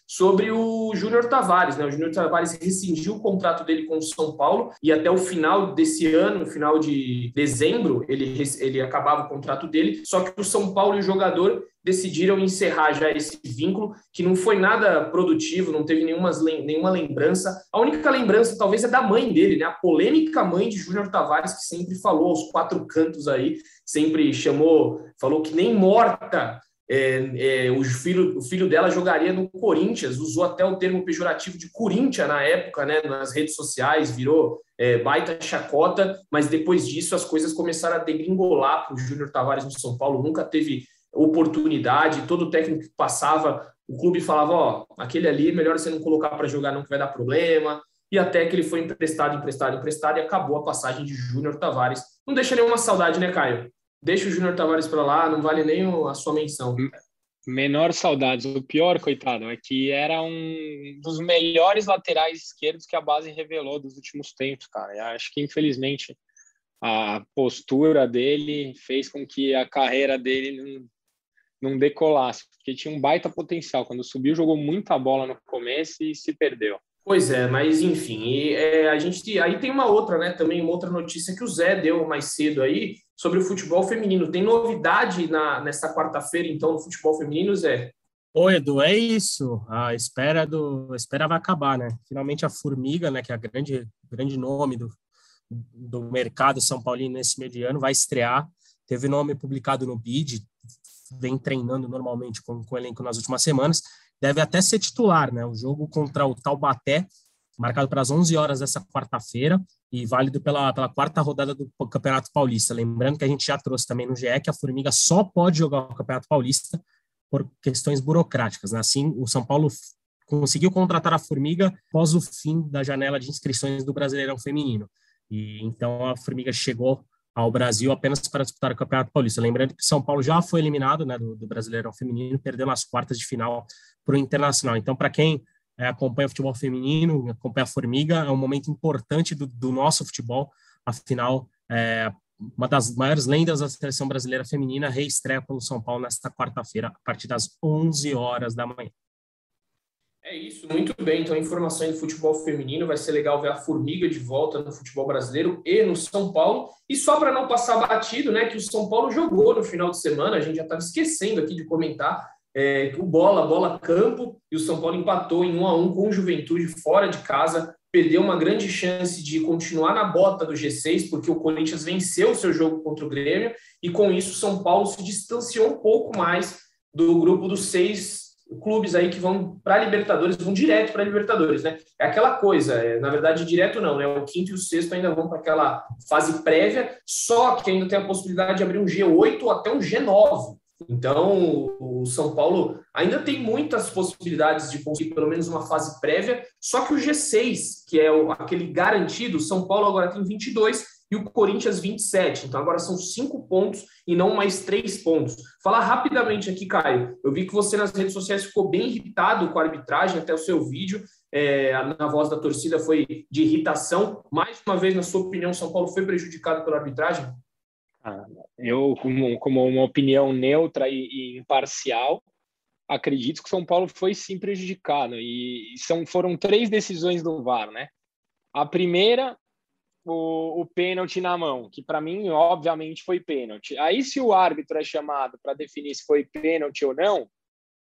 sobre o Júnior Tavares. Né? O Júnior Tavares rescindiu o contrato dele com o São Paulo e até o final desse ano, no final de dezembro, ele, ele acabava o contrato dele. Só que o São Paulo e o jogador decidiram encerrar já esse vínculo, que não foi nada produtivo, não teve nenhuma, nenhuma lembrança. A única lembrança, talvez, é da mãe dele, né? A polêmica mãe de Júnior Tavares, que sempre falou aos quatro cantos aí, sempre chamou, falou que nem morta é, é, o, filho, o filho dela jogaria no Corinthians, usou até o termo pejorativo de Corinthians na época, né, nas redes sociais, virou é, baita chacota, mas depois disso as coisas começaram a degringolar para o Júnior Tavares no São Paulo, nunca teve oportunidade, todo técnico que passava, o clube falava, ó, aquele ali, melhor você não colocar para jogar não que vai dar problema, e até que ele foi emprestado, emprestado, emprestado, e acabou a passagem de Júnior Tavares. Não deixa nenhuma saudade, né, Caio? Deixa o Júnior Tavares para lá, não vale nem a sua menção. Menor saudades. O pior, coitado, é que era um dos melhores laterais esquerdos que a base revelou dos últimos tempos, cara. Eu acho que, infelizmente, a postura dele fez com que a carreira dele não não decolasse, porque tinha um baita potencial. Quando subiu, jogou muita bola no começo e se perdeu. Pois é, mas enfim, e, é, a gente aí tem uma outra, né? Também uma outra notícia que o Zé deu mais cedo aí sobre o futebol feminino. Tem novidade na nesta quarta-feira, então, no futebol feminino, Zé? Oi, Edu, é isso. A espera do a espera vai acabar, né? Finalmente a Formiga, né, que é a grande grande nome do, do mercado São Paulino nesse mediano, vai estrear. Teve nome publicado no BID, vem treinando normalmente com, com o elenco nas últimas semanas, deve até ser titular, né? O jogo contra o Taubaté, marcado para as 11 horas dessa quarta-feira e válido pela, pela quarta rodada do Campeonato Paulista. Lembrando que a gente já trouxe também no GE que a Formiga só pode jogar o Campeonato Paulista por questões burocráticas. Né? Assim, o São Paulo conseguiu contratar a Formiga após o fim da janela de inscrições do Brasileirão Feminino. E então a Formiga chegou ao Brasil apenas para disputar o Campeonato Paulista. Lembrando que São Paulo já foi eliminado né, do, do Brasileirão Feminino, perdeu nas quartas de final para o Internacional. Então, para quem é, acompanha o futebol feminino, acompanha a Formiga, é um momento importante do, do nosso futebol. Afinal, é, uma das maiores lendas da seleção brasileira feminina reestreia pelo São Paulo nesta quarta-feira, a partir das 11 horas da manhã. É isso, muito bem. Então, informações do futebol feminino. Vai ser legal ver a Formiga de volta no futebol brasileiro e no São Paulo. E só para não passar batido, né, que o São Paulo jogou no final de semana, a gente já estava esquecendo aqui de comentar, é, o bola, bola campo, e o São Paulo empatou em 1 a 1 com o Juventude fora de casa. Perdeu uma grande chance de continuar na bota do G6, porque o Corinthians venceu o seu jogo contra o Grêmio, e com isso o São Paulo se distanciou um pouco mais do grupo dos seis clubes aí que vão para a Libertadores, vão direto para a Libertadores, né? É aquela coisa, é, na verdade, direto não, né? O quinto e o sexto ainda vão para aquela fase prévia, só que ainda tem a possibilidade de abrir um G8 ou até um G9. Então, o São Paulo ainda tem muitas possibilidades de conseguir pelo menos uma fase prévia, só que o G6, que é o, aquele garantido, São Paulo agora tem 22 e o Corinthians 27. Então agora são cinco pontos e não mais três pontos. Falar rapidamente aqui, Caio. Eu vi que você nas redes sociais ficou bem irritado com a arbitragem, até o seu vídeo. É, na voz da torcida foi de irritação. Mais uma vez, na sua opinião, São Paulo foi prejudicado pela arbitragem? Ah, eu, como, como uma opinião neutra e, e imparcial, acredito que São Paulo foi sim prejudicado. E são, foram três decisões do VAR, né? A primeira o, o pênalti na mão, que para mim, obviamente, foi pênalti. Aí, se o árbitro é chamado para definir se foi pênalti ou não,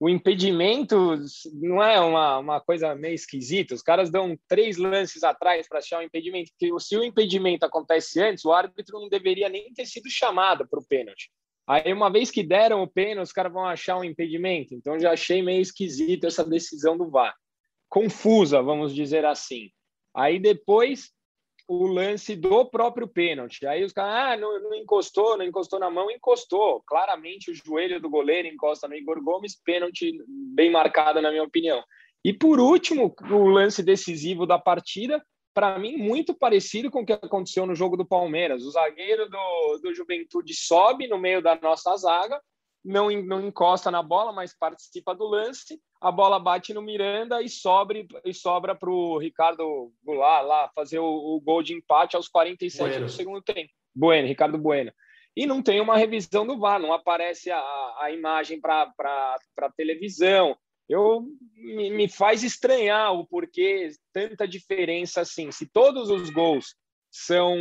o impedimento não é uma, uma coisa meio esquisita. Os caras dão três lances atrás para achar o um impedimento, porque se o impedimento acontece antes, o árbitro não deveria nem ter sido chamado para o pênalti. Aí, uma vez que deram o pênalti, os caras vão achar um impedimento. Então, já achei meio esquisito essa decisão do VAR. Confusa, vamos dizer assim. Aí, depois, o lance do próprio pênalti. Aí os caras, ah, não, não, encostou, não encostou na mão, encostou. Claramente o joelho do goleiro encosta no Igor Gomes, pênalti bem marcado, na minha opinião. E por último, o lance decisivo da partida, para mim, muito parecido com o que aconteceu no jogo do Palmeiras. O zagueiro do, do Juventude sobe no meio da nossa zaga, não, não encosta na bola, mas participa do lance. A bola bate no Miranda e, sobre, e sobra para o Ricardo Goulart lá fazer o, o, gol de empate aos 47 bueno. do segundo tempo. Bueno, Ricardo Bueno. E não tem uma revisão do VAR, não aparece a, a imagem para a televisão. Eu me, me faz estranhar o porquê tanta diferença assim. Se todos os gols são,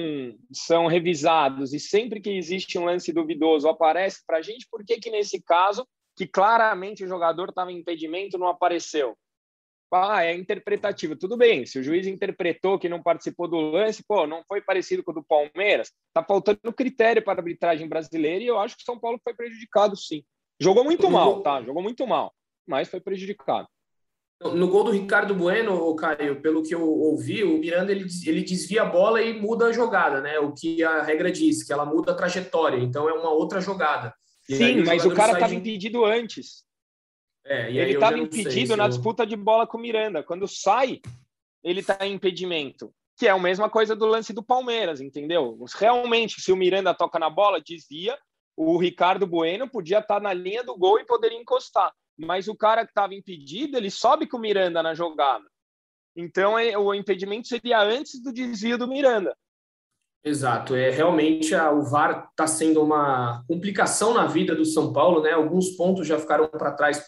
são revisados e sempre que existe um lance duvidoso aparece para a gente, por que, que nesse caso, que claramente o jogador estava em impedimento, não apareceu? Ah, é interpretativo. Tudo bem, se o juiz interpretou que não participou do lance, pô, não foi parecido com o do Palmeiras, tá faltando critério para a arbitragem brasileira e eu acho que o São Paulo foi prejudicado, sim. Jogou muito mal, tá? Jogou muito mal, mas foi prejudicado. No gol do Ricardo Bueno, Caio, pelo que eu ouvi, o Miranda ele, ele desvia a bola e muda a jogada, né? O que a regra diz, que ela muda a trajetória, então é uma outra jogada. E Sim, mas o cara estava de... impedido antes. É, ele estava impedido na eu... disputa de bola com o Miranda. Quando sai, ele está em impedimento. Que é a mesma coisa do lance do Palmeiras, entendeu? Realmente, se o Miranda toca na bola, desvia, o Ricardo Bueno podia estar tá na linha do gol e poderia encostar mas o cara que estava impedido, ele sobe com o Miranda na jogada. Então, é, o impedimento seria antes do desvio do Miranda. Exato, é realmente a, o VAR está sendo uma complicação na vida do São Paulo, né? Alguns pontos já ficaram para trás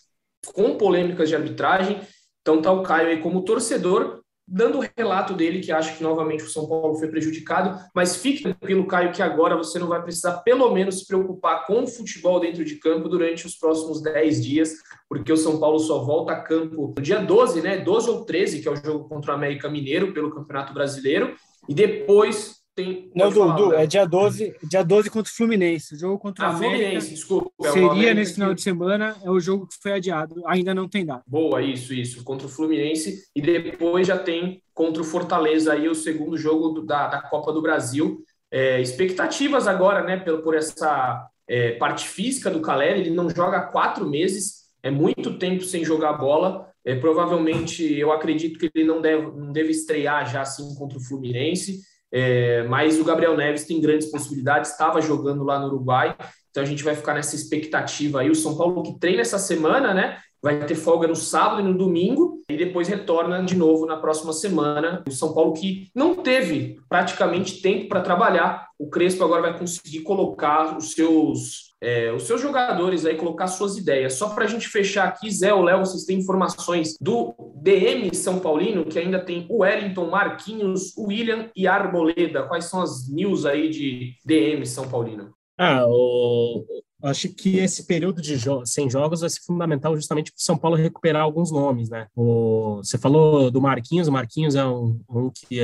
com polêmicas de arbitragem. Então tá o Caio aí como torcedor dando o relato dele, que acha que novamente o São Paulo foi prejudicado, mas fique tranquilo, Caio, que agora você não vai precisar pelo menos se preocupar com o futebol dentro de campo durante os próximos 10 dias, porque o São Paulo só volta a campo no dia 12, né? 12 ou 13, que é o jogo contra o América Mineiro pelo Campeonato Brasileiro, e depois tem. Não, Dudu, é dia 12, dia 12 contra o Fluminense. O jogo contra ah, o América. Fluminense, desculpa. É seria nesse final de semana, é o jogo que foi adiado. Ainda não tem data. Boa, isso, isso. Contra o Fluminense. E depois já tem contra o Fortaleza aí o segundo jogo do, da, da Copa do Brasil. É, expectativas agora, né, por, por essa é, parte física do Caleri. Ele não joga há quatro meses. É muito tempo sem jogar bola. É, provavelmente, eu acredito que ele não deve, não deve estrear já assim contra o Fluminense. É, mas o Gabriel Neves tem grandes possibilidades, estava jogando lá no Uruguai, então a gente vai ficar nessa expectativa aí. O São Paulo que treina essa semana, né? Vai ter folga no sábado e no domingo e depois retorna de novo na próxima semana. O São Paulo que não teve praticamente tempo para trabalhar. O Crespo agora vai conseguir colocar os seus é, os seus jogadores aí, colocar suas ideias. Só para a gente fechar aqui, Zé ou Léo, vocês têm informações do DM São Paulino, que ainda tem o Wellington, Marquinhos, William e Arboleda. Quais são as news aí de DM São Paulino? Ah, o, acho que esse período de jo sem jogos vai ser fundamental justamente para o São Paulo recuperar alguns nomes, né? O, você falou do Marquinhos, o Marquinhos é um, um que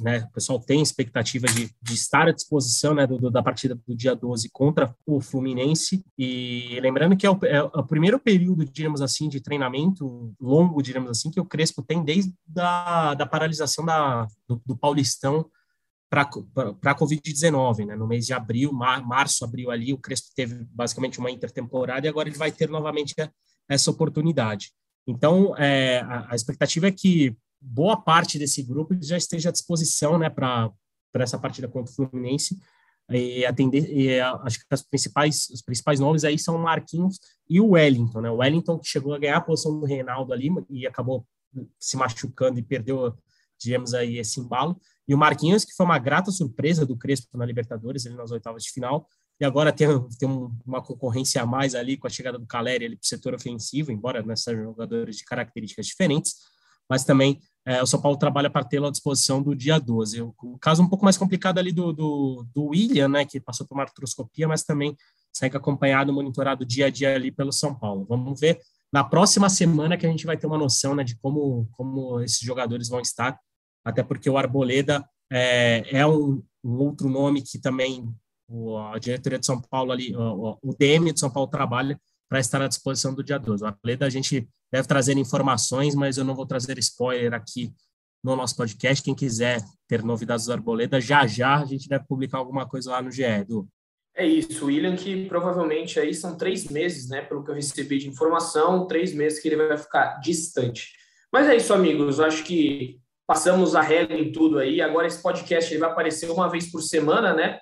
né, o pessoal tem expectativa de, de estar à disposição né, do, do, da partida do dia 12 contra o Fluminense. E lembrando que é o, é o, primeiro período, diríamos assim, de treinamento longo, diríamos assim, que o Crespo tem desde a da paralisação da, do, do Paulistão para a Covid-19, né? No mês de abril, mar, março, abril ali, o Crespo teve basicamente uma intertemporada e agora ele vai ter novamente essa oportunidade. Então, é, a, a, expectativa é que boa parte desse grupo já esteja à disposição, né, para essa partida contra o Fluminense. E atender, e acho que as principais, os principais nomes aí são o Marquinhos e o Wellington, né? O Wellington que chegou a ganhar a posição do Reinaldo ali e acabou se machucando e perdeu, digamos aí, esse embalo. E o Marquinhos, que foi uma grata surpresa do Crespo na Libertadores, ele nas oitavas de final, e agora tem, tem uma concorrência a mais ali com a chegada do Caleri para o setor ofensivo, embora nessas jogadores de características diferentes, mas também é, o São Paulo trabalha para tê-lo à disposição do dia 12. O caso um pouco mais complicado ali do, do, do William, né, que passou por uma artroscopia, mas também segue acompanhado, monitorado dia a dia ali pelo São Paulo. Vamos ver na próxima semana que a gente vai ter uma noção né, de como, como esses jogadores vão estar até porque o Arboleda é, é um, um, outro nome que também o, a diretoria de São Paulo ali, o, o DM de São Paulo trabalha para estar à disposição do dia 12. O Arboleda a gente deve trazer informações, mas eu não vou trazer spoiler aqui no nosso podcast. Quem quiser ter novidades do Arboleda, já já a gente deve publicar alguma coisa lá no GE, Edu. É isso, William, que provavelmente aí são três meses, né? Pelo que eu recebi de informação, três meses que ele vai ficar distante. Mas é isso, amigos. Acho que passamos a regra em tudo aí. Agora esse podcast ele vai aparecer uma vez por semana, né?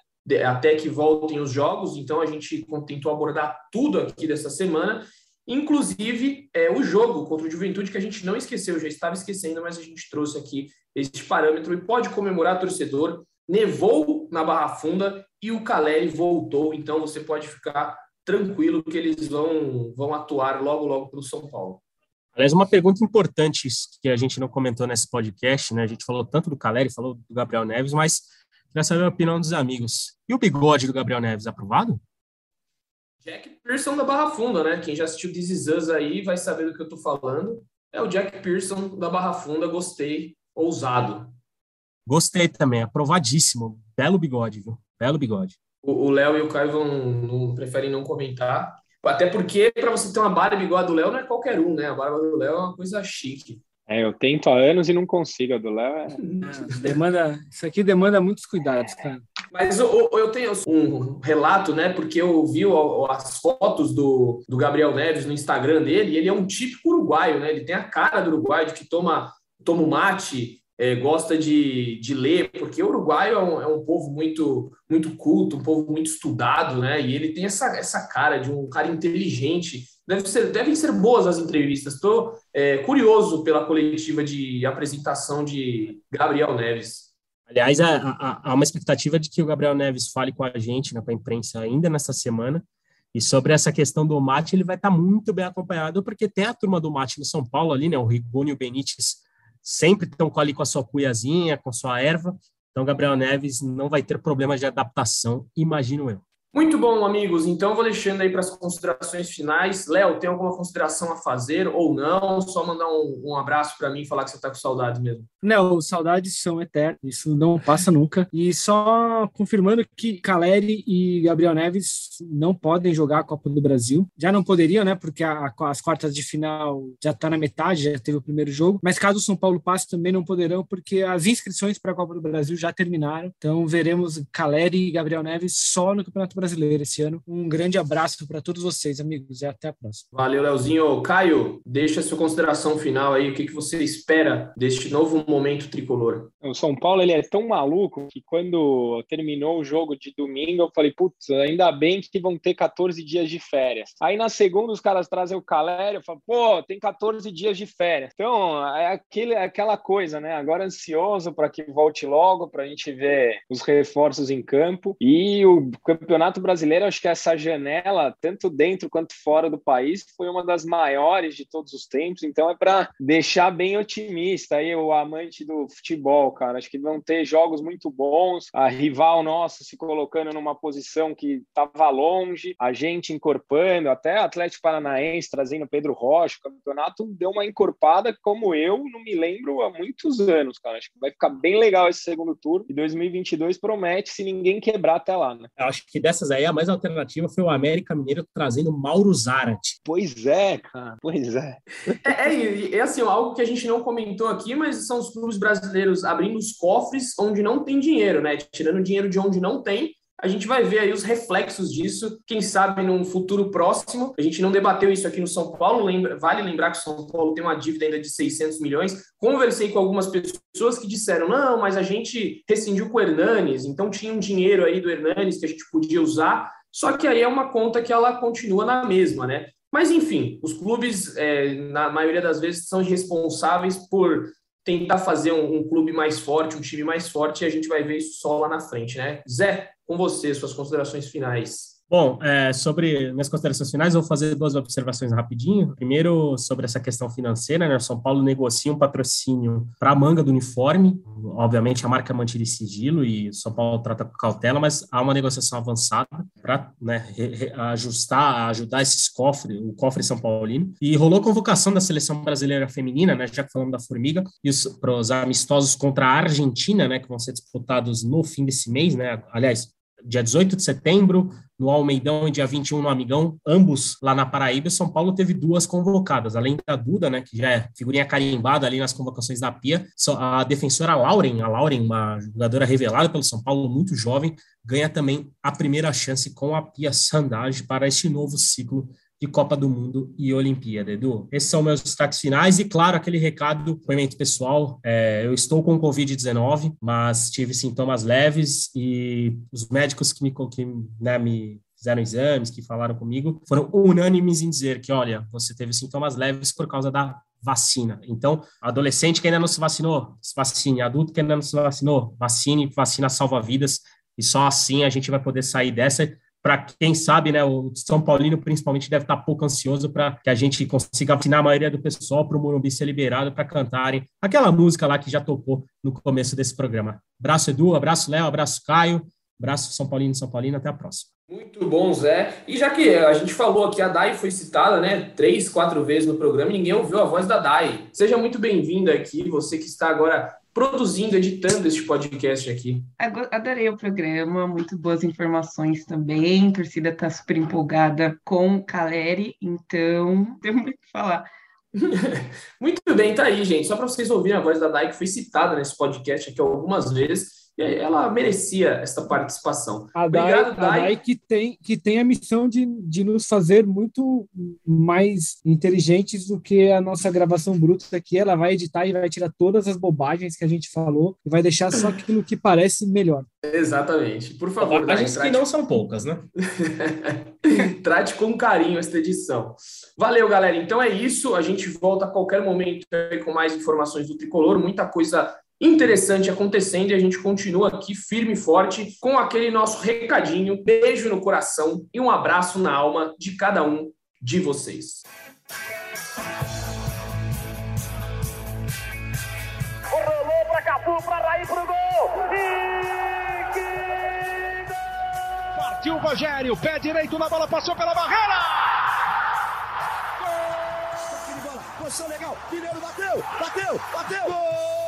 até que voltem os jogos. Então a gente tentou abordar tudo aqui dessa semana, inclusive é, o jogo contra o Juventude, que a gente não esqueceu, já estava esquecendo, mas a gente trouxe aqui este parâmetro e pode comemorar torcedor. Nevou na Barra Funda e o Caleri voltou, então você pode ficar tranquilo que eles vão, vão atuar logo, logo pelo São Paulo. Aliás, uma pergunta importante que a gente não comentou nesse podcast, né? A gente falou tanto do Caleri, falou do Gabriel Neves, mas queria saber a opinião dos amigos. E o bigode do Gabriel Neves, aprovado? Jack Pearson da Barra Funda, né? Quem já assistiu This Is Us aí vai saber do que eu tô falando. É o Jack Pearson da Barra Funda, gostei, ousado. Gostei também, aprovadíssimo. Belo bigode, viu? Belo bigode. O Léo e o Caio vão, não, preferem não comentar. Até porque, para você ter uma barba igual a do Léo, não é qualquer um, né? A barba do Léo é uma coisa chique. É, eu tento há anos e não consigo. A do Léo é... é demanda, isso aqui demanda muitos cuidados, cara. Mas eu, eu, tenho um relato, né? Porque eu vi as fotos do, do Gabriel Neves no Instagram dele, e ele é um típico uruguaio, né? Ele tem a cara do uruguaio, de que toma, toma mate, é, gosta de, de ler, porque o uruguaio é um, é um, povo muito muito culto, um povo muito estudado, né? E ele tem essa, essa cara de um cara inteligente. Deve ser, devem ser boas as entrevistas. Estou é, curioso pela coletiva de apresentação de Gabriel Neves. Aliás, há, há, uma expectativa de que o Gabriel Neves fale com a gente, né, com a imprensa, ainda nessa semana. E sobre essa questão do mate, ele vai estar muito bem acompanhado, porque tem a turma do mate no São Paulo ali, né? O Rigoni e o Benítez sempre estão ali com a sua cuiazinha, com a sua erva. Então, Gabriel Neves não vai ter problemas de adaptação, imagino eu. Muito bom, amigos. Então, vou deixando aí para as considerações finais. Léo, tem alguma consideração a fazer ou não? Só mandar um, um abraço para mim e falar que você está com saudades mesmo. Não, saudades são eternas, isso não passa nunca. E só confirmando que Caleri e Gabriel Neves não podem jogar a Copa do Brasil. Já não poderiam, né? Porque a, a, as quartas de final já está na metade, já teve o primeiro jogo. Mas caso o São Paulo passe, também não poderão, porque as inscrições para a Copa do Brasil já terminaram. Então veremos Caleri e Gabriel Neves só no Campeonato Brasileiro brasileiro esse ano. Um grande abraço para todos vocês, amigos, e até a próxima. Valeu, Leozinho. Caio, deixa a sua consideração final aí. O que, que você espera deste novo momento tricolor? O São Paulo ele é tão maluco que quando terminou o jogo de domingo, eu falei, putz, ainda bem que vão ter 14 dias de férias. Aí na segunda os caras trazem o Calério, eu falo, pô, tem 14 dias de férias. Então, é aquele, é aquela coisa, né? Agora ansioso para que volte logo, para a gente ver os reforços em campo. E o campeonato Campeonato Brasileiro, acho que essa janela, tanto dentro quanto fora do país, foi uma das maiores de todos os tempos. Então é para deixar bem otimista aí o amante do futebol, cara. Acho que vão ter jogos muito bons. A rival nossa se colocando numa posição que estava longe, a gente encorpando, até Atlético Paranaense trazendo Pedro Rocha. O campeonato deu uma encorpada como eu não me lembro há muitos anos, cara. Acho que vai ficar bem legal esse segundo turno. E 2022 promete se ninguém quebrar até lá, né? Acho que dessas aí, a mais alternativa foi o América Mineiro trazendo Mauro Zarate. Pois é, cara, pois é. É, é, é assim, algo que a gente não comentou aqui, mas são os clubes brasileiros abrindo os cofres onde não tem dinheiro, né? Tirando dinheiro de onde não tem a gente vai ver aí os reflexos disso, quem sabe num futuro próximo. A gente não debateu isso aqui no São Paulo, lembra, vale lembrar que o São Paulo tem uma dívida ainda de 600 milhões. Conversei com algumas pessoas que disseram: não, mas a gente rescindiu com o Hernanes, então tinha um dinheiro aí do Hernanes que a gente podia usar, só que aí é uma conta que ela continua na mesma, né? Mas, enfim, os clubes, é, na maioria das vezes, são responsáveis por tentar fazer um, um, clube mais forte, um time mais forte, e a gente vai ver isso só lá na frente, né? Zé, com você, suas considerações finais. Bom, é, sobre minhas considerações finais, vou fazer duas observações rapidinho. Primeiro, sobre essa questão financeira, né? São Paulo negocia um patrocínio para a manga do uniforme. Obviamente, a marca mantém sigilo e São Paulo trata com cautela, mas há uma negociação avançada para né, ajustar, ajudar esses cofres, o cofre São Paulino. E rolou convocação da seleção brasileira feminina, né? Já que falamos da Formiga, e para os amistosos contra a Argentina, né? Que vão ser disputados no fim desse mês, né? Aliás, dia 18 de setembro, no Almeidão e dia 21 no Amigão, ambos lá na Paraíba. São Paulo teve duas convocadas, além da Duda, né, que já é figurinha carimbada ali nas convocações da Pia, a defensora Lauren, a Lauren, uma jogadora revelada pelo São Paulo, muito jovem, ganha também a primeira chance com a Pia Sandage para este novo ciclo de Copa do Mundo e Olimpíada, Edu. Esses são meus destaques finais e, claro, aquele recado, depoimento pessoal. É, eu estou com Covid-19, mas tive sintomas leves e os médicos que me, que, né, me fizeram exames, que falaram comigo, foram unânimes em dizer que, olha, você teve sintomas leves por causa da vacina. Então, adolescente que ainda não se vacinou, se vacine. Adulto que ainda não se vacinou, vacine, vacina salva vidas. E só assim a gente vai poder sair dessa para quem sabe, né, o São Paulino principalmente deve estar pouco ansioso para que a gente consiga vacinar a maioria do pessoal para o Morumbi ser liberado para cantarem aquela música lá que já tocou no começo desse programa. Abraço Edu, abraço Léo, abraço Caio, abraço São Paulino e São Paulino, até a próxima. Muito bom, Zé. E já que a gente falou aqui, a Dai foi citada, né, três, quatro vezes no programa ninguém ouviu a voz da Dai. Seja muito bem-vinda aqui, você que está agora produzindo, editando este podcast aqui. Adorei o programa, muito boas informações também. A torcida está super empolgada com o Caleri, então tem muito o que falar. muito bem, tá aí, gente. Só para vocês ouvirem a voz da Dai, que foi citada nesse podcast aqui algumas vezes ela merecia essa participação. A Obrigado, Dai, A Dai que tem, que tem a missão de, de nos fazer muito mais inteligentes do que a nossa gravação bruta aqui. Ela vai editar e vai tirar todas as bobagens que a gente falou e vai deixar só aquilo que parece melhor. Exatamente. Por favor, Dai, trate... que não são poucas, né? trate com carinho esta edição. Valeu, galera. Então é isso. A gente volta a qualquer momento com mais informações do Tricolor. Muita coisa interessante acontecendo e a gente continua aqui firme e forte com aquele nosso recadinho, beijo no coração e um abraço na alma de cada um de vocês. Rolou para Capu, para Raí pro gol. E que... Partiu o Rogério, pé direito na bola, passou pela barreira. Gol! Posição legal, Mineiro bateu, bateu, bateu. Gol!